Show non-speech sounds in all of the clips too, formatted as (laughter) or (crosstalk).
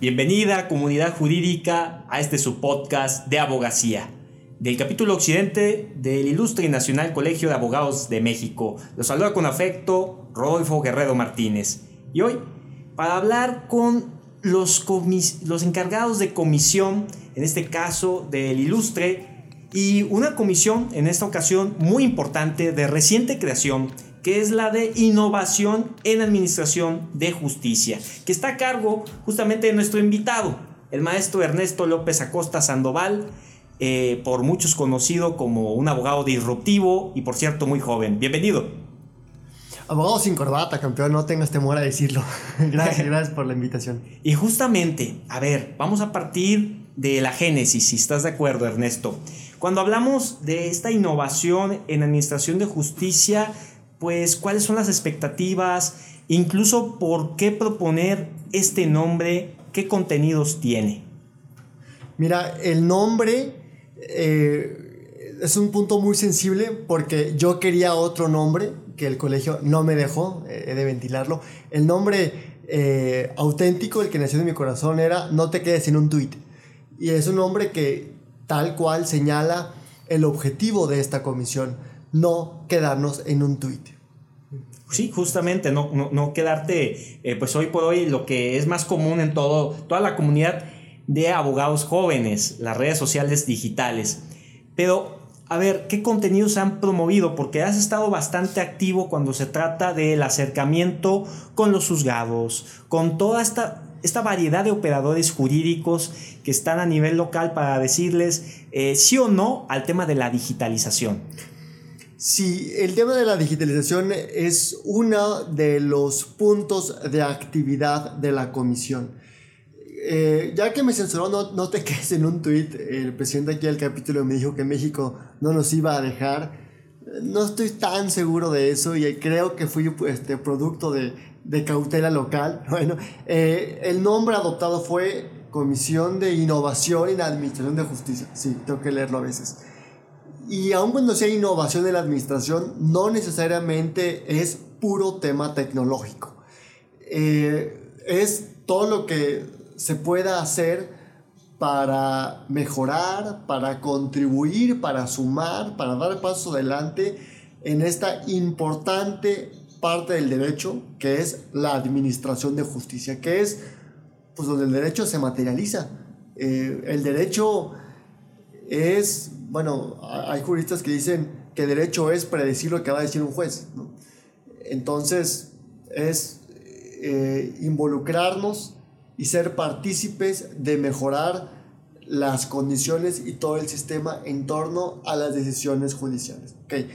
Bienvenida comunidad jurídica a este subpodcast de abogacía del capítulo occidente del Ilustre y Nacional Colegio de Abogados de México. Los saluda con afecto Rodolfo Guerrero Martínez. Y hoy, para hablar con los, los encargados de comisión, en este caso del Ilustre, y una comisión en esta ocasión muy importante de reciente creación, que es la de innovación en administración de justicia, que está a cargo justamente de nuestro invitado, el maestro Ernesto López Acosta Sandoval, eh, por muchos conocido como un abogado disruptivo y por cierto muy joven. Bienvenido. Abogado sin corbata, campeón, no tengas temor a decirlo. (laughs) gracias, gracias por la invitación. Y justamente, a ver, vamos a partir de la génesis, si estás de acuerdo, Ernesto. Cuando hablamos de esta innovación en administración de justicia, pues cuáles son las expectativas, incluso por qué proponer este nombre, qué contenidos tiene. Mira, el nombre eh, es un punto muy sensible porque yo quería otro nombre que el colegio no me dejó, eh, he de ventilarlo. El nombre eh, auténtico, el que nació en mi corazón, era No te quedes en un tuit. Y es un nombre que tal cual señala el objetivo de esta comisión no quedarnos en un tuit. Sí, justamente, no, no, quedarte, eh, pues hoy por hoy lo que es más común en todo, toda la comunidad de abogados jóvenes, las redes sociales digitales. Pero, a ver, ¿qué contenidos han promovido? Porque has estado bastante activo cuando se trata del acercamiento con los juzgados, con toda esta, esta variedad de operadores jurídicos que están a nivel local para decirles eh, sí o no al tema de la digitalización. Sí, el tema de la digitalización es uno de los puntos de actividad de la comisión. Eh, ya que me censuró, no, no, te (laughs) quedes en un tuit. El presidente aquí del capítulo me dijo que México no nos iba a dejar. No estoy tan seguro de eso y creo que fui este, producto de, de cautela local. (laughs) Bueno, eh, el nombre adoptado fue Comisión de Innovación la Administración de Justicia. Sí, tengo que leerlo a veces. Y aun cuando sea innovación en la administración, no necesariamente es puro tema tecnológico. Eh, es todo lo que se pueda hacer para mejorar, para contribuir, para sumar, para dar paso adelante en esta importante parte del derecho que es la administración de justicia, que es pues donde el derecho se materializa. Eh, el derecho es, bueno, hay juristas que dicen que derecho es predecir lo que va a decir un juez. Entonces, es eh, involucrarnos y ser partícipes de mejorar las condiciones y todo el sistema en torno a las decisiones judiciales. Okay.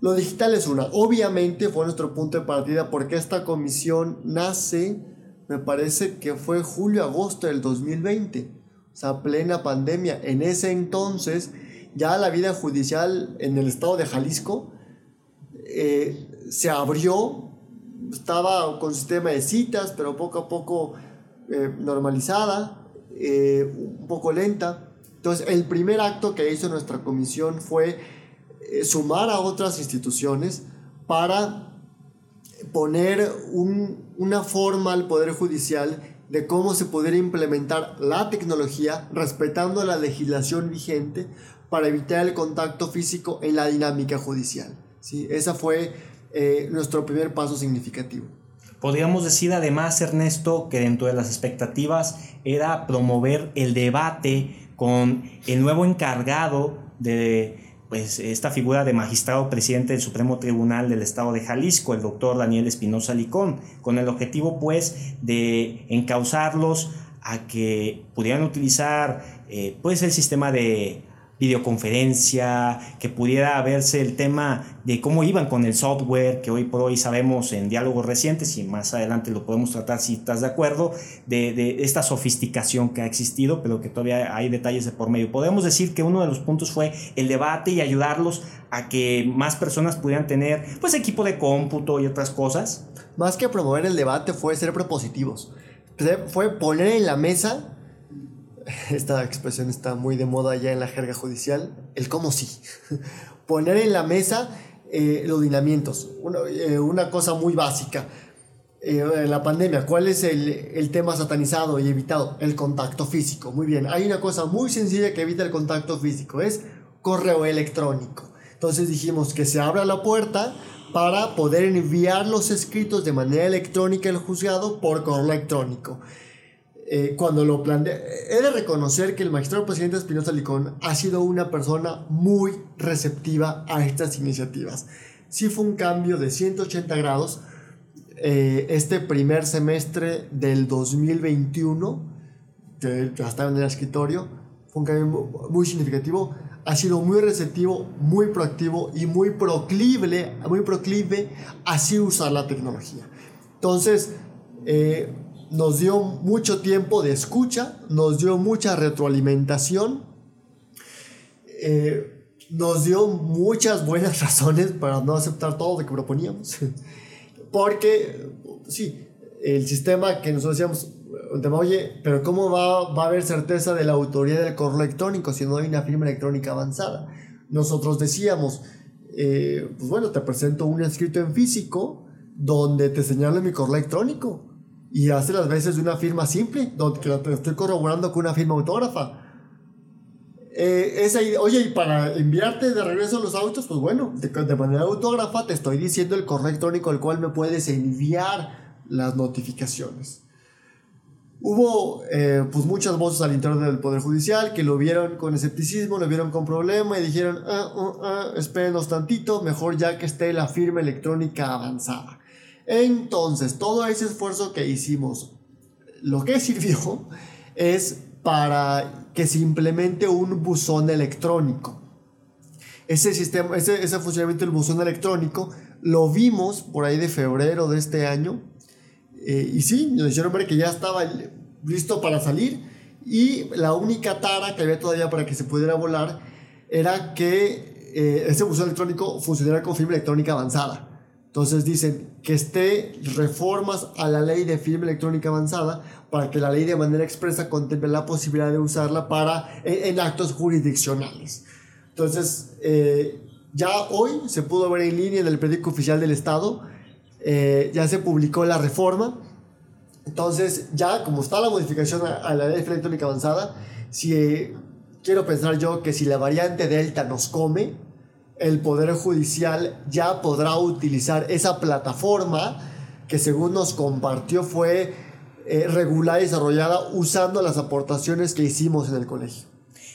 Lo digital es una. Obviamente fue nuestro punto de partida porque esta comisión nace, me parece que fue julio-agosto del 2020 o sea, plena pandemia. En ese entonces, ya la vida judicial en el estado de Jalisco eh, se abrió, estaba con sistema de citas, pero poco a poco eh, normalizada, eh, un poco lenta. Entonces, el primer acto que hizo nuestra comisión fue sumar a otras instituciones para poner una forma al Poder Judicial de cómo se podría implementar la tecnología respetando la legislación vigente para evitar el contacto físico en la dinámica judicial. ¿sí? Ese fue eh, nuestro primer paso significativo. Podríamos decir además, Ernesto, que dentro de las expectativas era promover el debate con el nuevo encargado de pues esta figura de magistrado presidente del Supremo Tribunal del Estado de Jalisco, el doctor Daniel Espinosa Licón, con el objetivo pues de encauzarlos a que pudieran utilizar eh, pues el sistema de videoconferencia, que pudiera verse el tema de cómo iban con el software, que hoy por hoy sabemos en diálogos recientes y más adelante lo podemos tratar si estás de acuerdo, de, de, esta sofisticación que ha existido, pero que todavía hay detalles de por medio. Podemos decir que uno de los puntos fue el debate y ayudarlos a que más personas pudieran tener pues equipo de cómputo y otras cosas. Más que promover el debate fue ser propositivos. Fue poner en la mesa (laughs) esta expresión está muy de moda ya en la jerga judicial, el cómo sí. (laughs) Poner en la mesa eh, los lineamientos, una, eh, una, cosa muy básica. eh, la pandemia, ¿cuál es el, el, tema satanizado y evitado? El contacto físico. Muy bien, hay una cosa muy sencilla que evita el contacto físico, es correo electrónico. Entonces dijimos que se abra la puerta para poder enviar los escritos de manera electrónica al juzgado por correo electrónico. Eh, cuando lo planteé, he de reconocer que el magistrado presidente Espinosa Licón ha sido una persona muy receptiva a estas iniciativas. Sí fue un cambio de 180 grados. Eh, este primer semestre del 2021, que ya estaba en el escritorio, fue un cambio muy significativo. Ha sido muy receptivo, muy proactivo y muy proclive, muy proclive así usar la tecnología. Entonces, eh, nos dio mucho tiempo de escucha, nos dio mucha retroalimentación, eh, nos dio muchas buenas (laughs) razones para no aceptar todo lo que proponíamos. (laughs) Porque, sí, el sistema que nosotros decíamos, oye, pero ¿cómo va, va a haber certeza de la autoría del correo electrónico si no hay una firma electrónica avanzada? Nosotros decíamos, eh, pues bueno, te presento un escrito en físico donde te señalo mi correo electrónico y hace las veces de una firma simple, donde que te estoy corroborando con una firma autógrafa. Eh, oye, y para enviarte de regreso los autos, pues bueno, de, manera autógrafa te estoy diciendo el correo electrónico al cual me puedes enviar las notificaciones. Hubo eh, pues muchas voces al interior del Poder Judicial que lo vieron con escepticismo, lo vieron con problema y dijeron, ah, ah, espérenos tantito, mejor ya que esté la firma electrónica avanzada. Entonces, todo ese esfuerzo que hicimos, lo que sirvió es para que se implemente un buzón electrónico. Ese sistema, ese, funcionamiento del buzón electrónico lo vimos por ahí de febrero de este año. Eh, y sí, nos hicieron ver que ya estaba listo para salir. Y la única tara que había todavía para que se pudiera volar era que eh, ese buzón electrónico funcionara con firma electrónica avanzada. Entonces dicen que esté reformas a la ley de firma electrónica avanzada para que la ley de manera expresa contemple la posibilidad de usarla para, en, actos jurisdiccionales. Entonces, eh, ya hoy se pudo ver en línea en el periódico oficial del Estado, eh, ya se publicó la reforma. Entonces, ya como está la modificación a, la ley de firma electrónica avanzada, si eh, quiero pensar yo que si la variante Delta nos come, el Poder Judicial ya podrá utilizar esa plataforma que según nos compartió fue eh, regulada y desarrollada usando las aportaciones que hicimos en el colegio.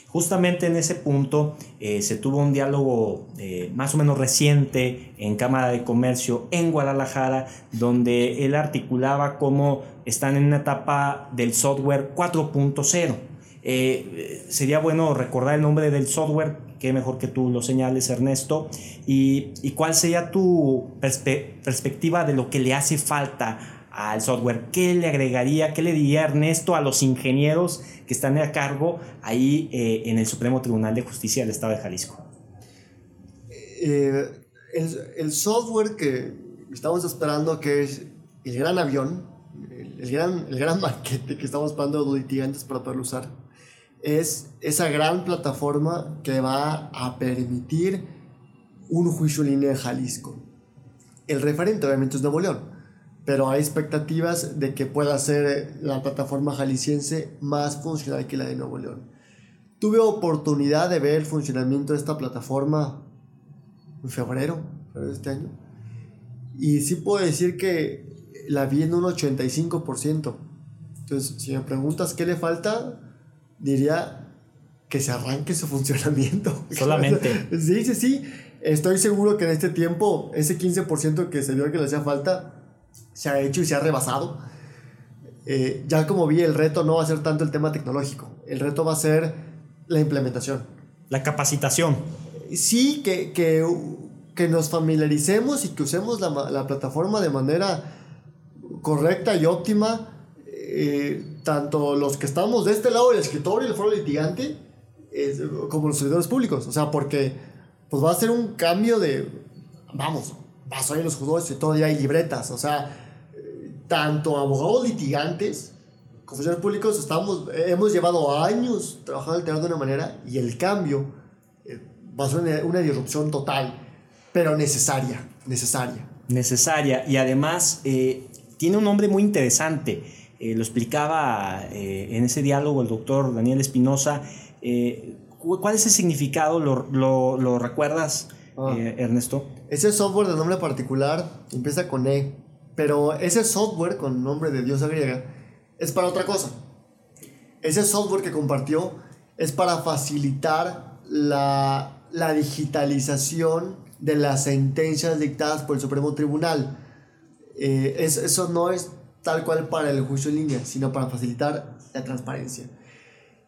Justamente en ese punto eh, se tuvo un diálogo eh, más o menos reciente en Cámara de Comercio en Guadalajara, donde él articulaba cómo están en una etapa del software 4.0. sería bueno recordar el nombre del software qué mejor que tú lo señales, Ernesto, y, y cuál sería tu perspectiva de lo que le hace falta al software, qué le agregaría, qué le diría Ernesto a los ingenieros que están a cargo ahí eh, en el Supremo Tribunal de Justicia del Estado de Jalisco. Eh, el, el, software que estamos esperando, que es el gran avión, el, gran, el gran (laughs) que estamos esperando los litigantes para poderlo usar, es esa gran plataforma que va a permitir un juicio en línea en Jalisco. El referente obviamente es Nuevo León, pero hay expectativas de que pueda ser la plataforma jalisciense más funcional que la de Nuevo León. Tuve oportunidad de ver el funcionamiento de esta plataforma en febrero, de este año, y sí puedo decir que la vi en un 85%. Entonces, si me preguntas qué le falta, diría que se arranque su (laughs) funcionamiento. Solamente. (laughs) sí, sí, sí. Estoy seguro que en este tiempo ese 15% que se vio que le hacía falta se ha hecho y se ha rebasado. Eh, ya como vi, el reto no va a ser tanto el tema tecnológico, el reto va a ser la implementación. La capacitación. Sí, que, que, que nos familiaricemos y que usemos la, la plataforma de manera correcta y óptima eh, tanto los que estamos de este lado del escritorio, el foro litigante, como los servidores públicos. O sea, porque pues va a ser un cambio de, vamos, vas a ir los juzgados y todavía hay libretas. O sea, tanto abogados litigantes como servidores públicos estamos, hemos llevado años trabajando alterando de una manera y el cambio eh, va a ser una, una disrupción total, pero necesaria, necesaria. Necesaria. Y además... Eh, tiene un nombre muy interesante. Lo explicaba en ese diálogo el doctor Daniel Espinosa. ¿Cuál es el significado? ¿Lo, recuerdas, ah. Ernesto? Ese software de nombre particular empieza con E, pero ese software con nombre de diosa griega es para otra cosa. Ese software que compartió es para facilitar la, digitalización de las sentencias dictadas por el Supremo Tribunal. Eh, eso no es tal cual para el juicio en línea, sino para facilitar la transparencia.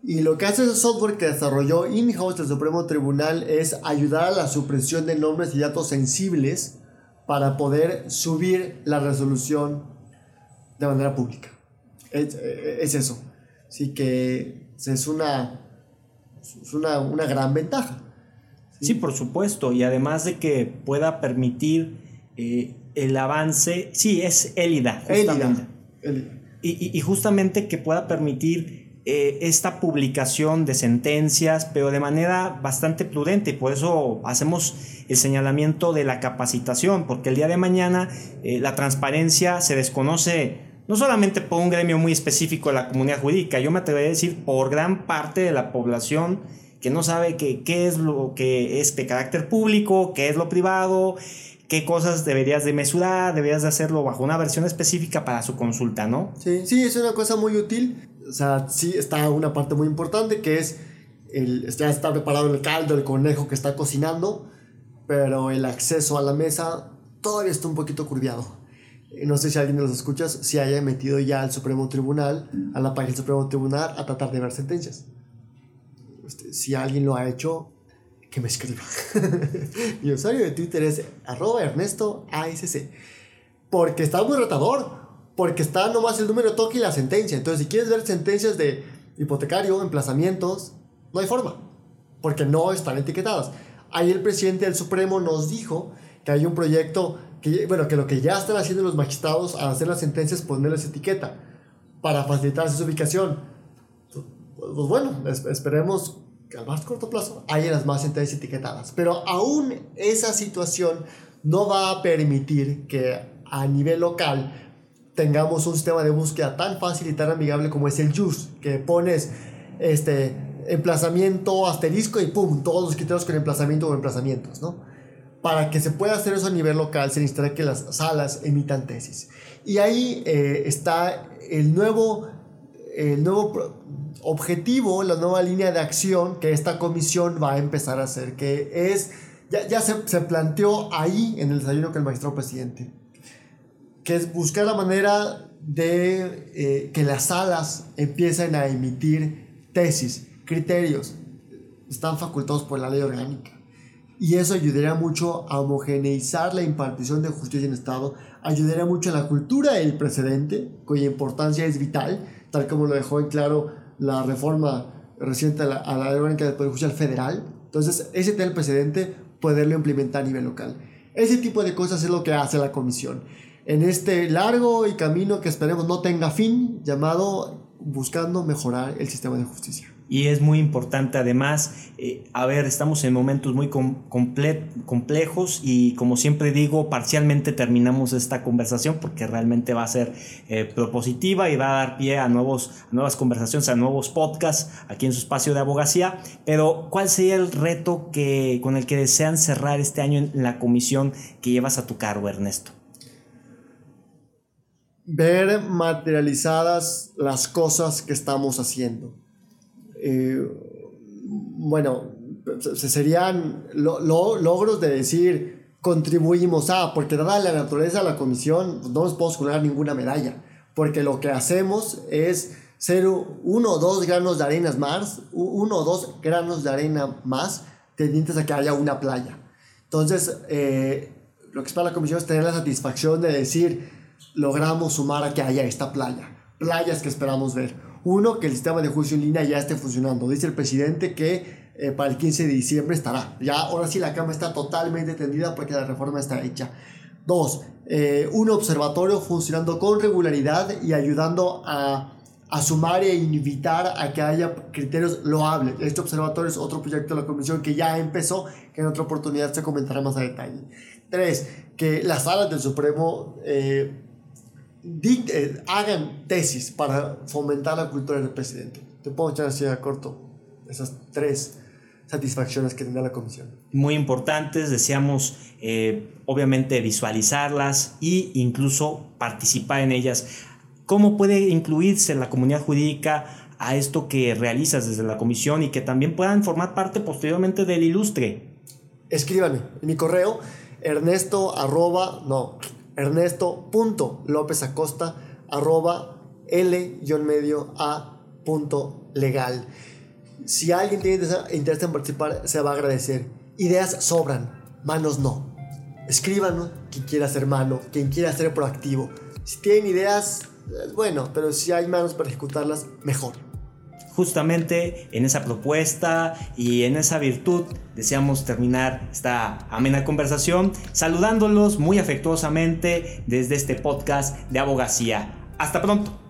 Y lo que hace ese software que desarrolló in-house el Supremo Tribunal es ayudar a la supresión de nombres y datos sensibles para poder subir la resolución de manera pública. Es, es eso. Así que es una, es una, una gran ventaja. ¿sí? por supuesto. Y además de que pueda permitir eh, el avance. Sí, es Elida. Justamente. Y, y, justamente que pueda permitir eh, esta publicación de sentencias, pero de manera bastante prudente. Por eso hacemos el señalamiento de la capacitación, porque el día de mañana eh, la transparencia se desconoce no solamente por un gremio muy específico de la comunidad jurídica, yo me atrevería a decir por gran parte de la población que no sabe qué es lo que es de carácter público, qué es lo privado, qué cosas deberías de mesurar, deberías de hacerlo bajo una versión específica para su consulta, ¿no? Sí, sí, es una cosa muy útil. O sea, sí está una parte muy importante que es el, ya está preparado el caldo, el conejo que está cocinando, pero el acceso a la mesa todavía está un poquito curviado no sé si alguien de los escuchas se haya metido ya al Supremo Tribunal, a la página del Supremo Tribunal, a tratar de ver sentencias. Este, si alguien lo ha hecho, que me escriba. (laughs) Mi usuario de Twitter es arroba Ernesto ASC. Porque está muy retador. Porque está nomás el número toque y la sentencia. Entonces, si quieres ver sentencias de hipotecario, emplazamientos, no hay forma. Porque no están etiquetadas. Ahí el presidente del Supremo nos dijo que hay un proyecto que, bueno, que lo que ya están haciendo los magistrados al hacer las sentencias es ponerles etiqueta para facilitar su ubicación. Pues, pues bueno, esperemos que a más corto plazo haya las más sentencias etiquetadas. Pero aún esa situación no va a permitir que a nivel local tengamos un sistema de búsqueda tan fácil y tan amigable como es el JUS, que pones este emplazamiento asterisco y pum, todos los criterios con emplazamiento o emplazamientos, ¿no? para que se pueda hacer eso a nivel local se necesita que las salas emitan tesis. Y ahí eh, está el nuevo, el nuevo objetivo, la nueva línea de acción que esta comisión va a empezar a hacer, que es, ya, ya se, se, planteó ahí en el desayuno que el magistrado presidente, que es buscar la manera de eh, que las salas empiecen a emitir tesis, criterios, están facultados por la ley orgánica. Y eso ayudaría mucho a homogeneizar la impartición de justicia en Estado, ayudaría mucho a la cultura del precedente, cuya importancia es vital, tal como lo dejó en claro la reforma reciente a la, a la del Poder Judicial Federal. Entonces, ese del precedente, poderlo implementar a nivel local. Ese tipo de cosas es lo que hace la comisión. En este largo y camino que esperemos no tenga fin, llamado buscando mejorar el sistema de justicia y es muy importante. Además, eh, a ver, estamos en momentos muy complejos y como siempre digo, parcialmente terminamos esta conversación porque realmente va a ser eh, propositiva y va a dar pie a, nuevos, nuevas conversaciones, a nuevos podcasts aquí en su espacio de abogacía, pero ¿cuál sería el reto que, con el que desean cerrar este año en la comisión que llevas a tu cargo, Ernesto? Ver materializadas las cosas que estamos haciendo eh, bueno, serían logros de decir contribuimos a, porque dada la naturaleza de la comisión, pues, no nos podemos colgar ninguna medalla, porque lo que hacemos es ser uno o dos granos de arena más, uno o dos granos de arena más, tendientes a que haya una playa. Entonces, eh, lo que espera la comisión es tener la satisfacción de decir, logramos sumar a que haya esta playa, playas que esperamos ver. Uno, que el sistema de juicio en línea ya esté funcionando. Dice el presidente que eh, para el 15 de diciembre estará. Ya ahora sí la cama está totalmente tendida porque la reforma está hecha. Dos, eh, un observatorio funcionando con regularidad y ayudando a, a, sumar e invitar a que haya criterios loables. Este observatorio es otro proyecto de la comisión que ya empezó, que en otra oportunidad se comentará más a detalle. Tres, que las salas del Supremo... Eh, eh, hagan tesis para fomentar la cultura del presidente. Te puedo echar así a corto esas tres satisfacciones que tendrá la comisión. Muy importantes, deseamos eh, obviamente visualizarlas e incluso participar en ellas. ¿Cómo puede incluirse la comunidad jurídica a esto que realizas desde la comisión y que también puedan formar parte posteriormente del ilustre? Escríbanme en mi correo ernesto arroba, no, ernesto punto lópez acosta arroba l medio a punto legal. Si alguien tiene interés en participar, se va a agradecer. Ideas sobran, manos no. Escríbanos quien quiera ser mano, quien quiera ser proactivo. Si tienen ideas, bueno, pero si hay manos para ejecutarlas, mejor. Justamente en esa propuesta y en esa virtud deseamos terminar esta amena conversación saludándolos muy afectuosamente desde este podcast de abogacía. Hasta pronto.